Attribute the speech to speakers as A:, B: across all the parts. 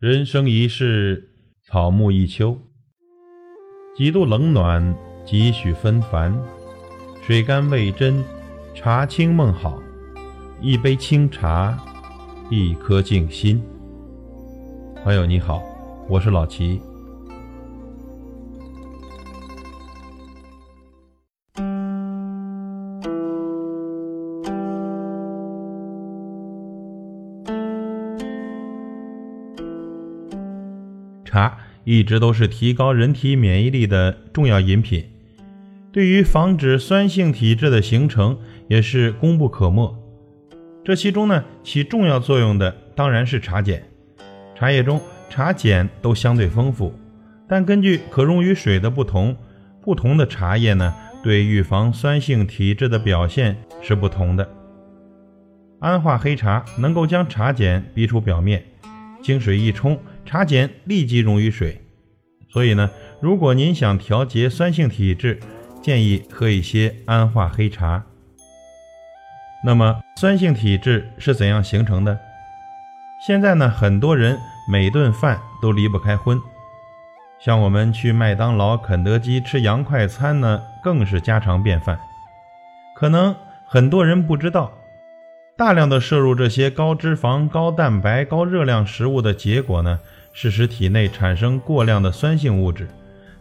A: 人生一世，草木一秋。几度冷暖，几许纷繁。水甘味真，茶清梦好。一杯清茶，一颗静心。朋友你好，我是老齐。茶一直都是提高人体免疫力的重要饮品，对于防止酸性体质的形成也是功不可没。这其中呢，起重要作用的当然是茶碱。茶叶中茶碱都相对丰富，但根据可溶于水的不同，不同的茶叶呢，对预防酸性体质的表现是不同的。安化黑茶能够将茶碱逼出表面，经水一冲。茶碱立即溶于水，所以呢，如果您想调节酸性体质，建议喝一些安化黑茶。那么，酸性体质是怎样形成的？现在呢，很多人每顿饭都离不开荤，像我们去麦当劳、肯德基吃洋快餐呢，更是家常便饭。可能很多人不知道。大量的摄入这些高脂肪、高蛋白、高热量食物的结果呢，是使体内产生过量的酸性物质。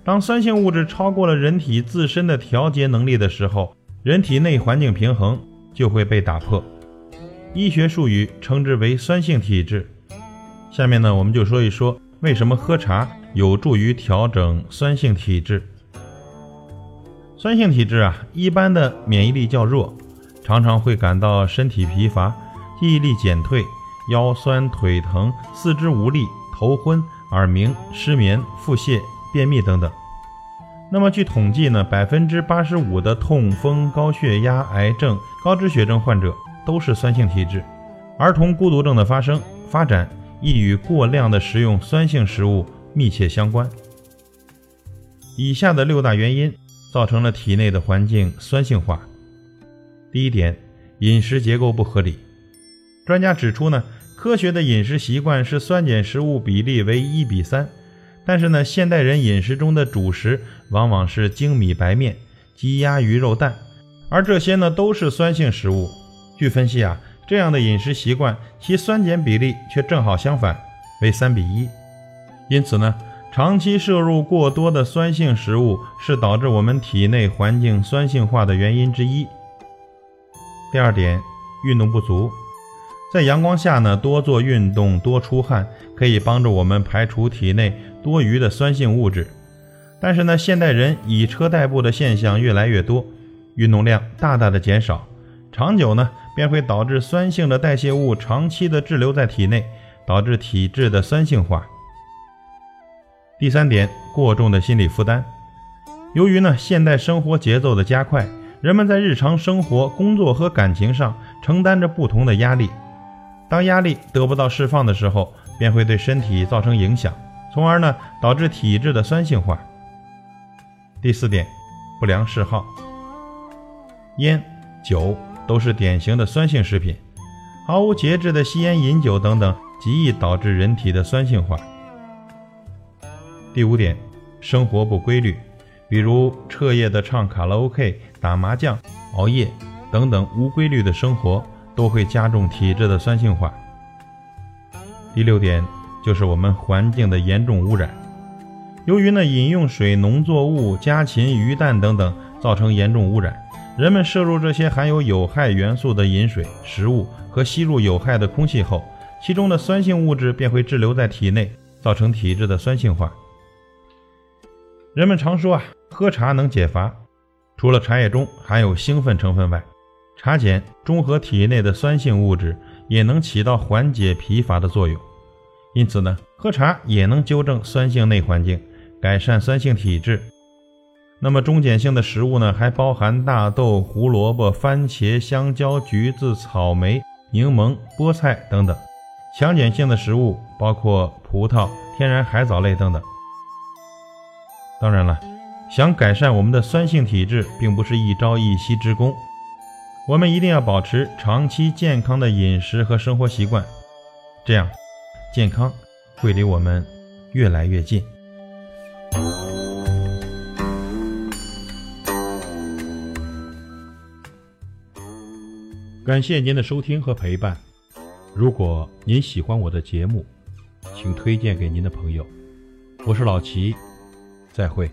A: 当酸性物质超过了人体自身的调节能力的时候，人体内环境平衡就会被打破。医学术语称之为酸性体质。下面呢，我们就说一说为什么喝茶有助于调整酸性体质。酸性体质啊，一般的免疫力较弱。常常会感到身体疲乏、记忆力减退、腰酸腿疼、四肢无力、头昏、耳鸣、失眠、腹泻、便秘等等。那么据统计呢，百分之八十五的痛风、高血压、癌症、高脂血症患者都是酸性体质。儿童孤独症的发生发展亦与过量的食用酸性食物密切相关。以下的六大原因造成了体内的环境酸性化。第一点，饮食结构不合理。专家指出呢，科学的饮食习惯是酸碱食物比例为一比三，但是呢，现代人饮食中的主食往往是精米白面、鸡鸭鱼肉蛋，而这些呢都是酸性食物。据分析啊，这样的饮食习惯其酸碱比例却正好相反，为三比一。因此呢，长期摄入过多的酸性食物是导致我们体内环境酸性化的原因之一。第二点，运动不足，在阳光下呢，多做运动，多出汗，可以帮助我们排除体内多余的酸性物质。但是呢，现代人以车代步的现象越来越多，运动量大大的减少，长久呢，便会导致酸性的代谢物长期的滞留在体内，导致体质的酸性化。第三点，过重的心理负担，由于呢，现代生活节奏的加快。人们在日常生活、工作和感情上承担着不同的压力，当压力得不到释放的时候，便会对身体造成影响，从而呢导致体质的酸性化。第四点，不良嗜好，烟、酒都是典型的酸性食品，毫无节制的吸烟、饮酒等等，极易导致人体的酸性化。第五点，生活不规律。比如彻夜的唱卡拉 OK、打麻将、熬夜等等无规律的生活，都会加重体质的酸性化。第六点就是我们环境的严重污染。由于呢饮用水、农作物、家禽、鱼蛋等等造成严重污染，人们摄入这些含有有害元素的饮水、食物和吸入有害的空气后，其中的酸性物质便会滞留在体内，造成体质的酸性化。人们常说啊。喝茶能解乏，除了茶叶中含有兴奋成分外，茶碱中和体内的酸性物质，也能起到缓解疲乏的作用。因此呢，喝茶也能纠正酸性内环境，改善酸性体质。那么中碱性的食物呢，还包含大豆、胡萝卜、番茄、香蕉、橘子、草莓、柠檬、菠菜等等；强碱性的食物包括葡萄、天然海藻类等等。当然了想改善我们的酸性体质并不是一朝一夕之功。我们一定要保持长期健康的饮食和生活习惯。这样健康会离我们越来越近。感谢您的收听和陪伴。如果您喜欢我的节目请推荐给您的朋友。我是老齐。再会。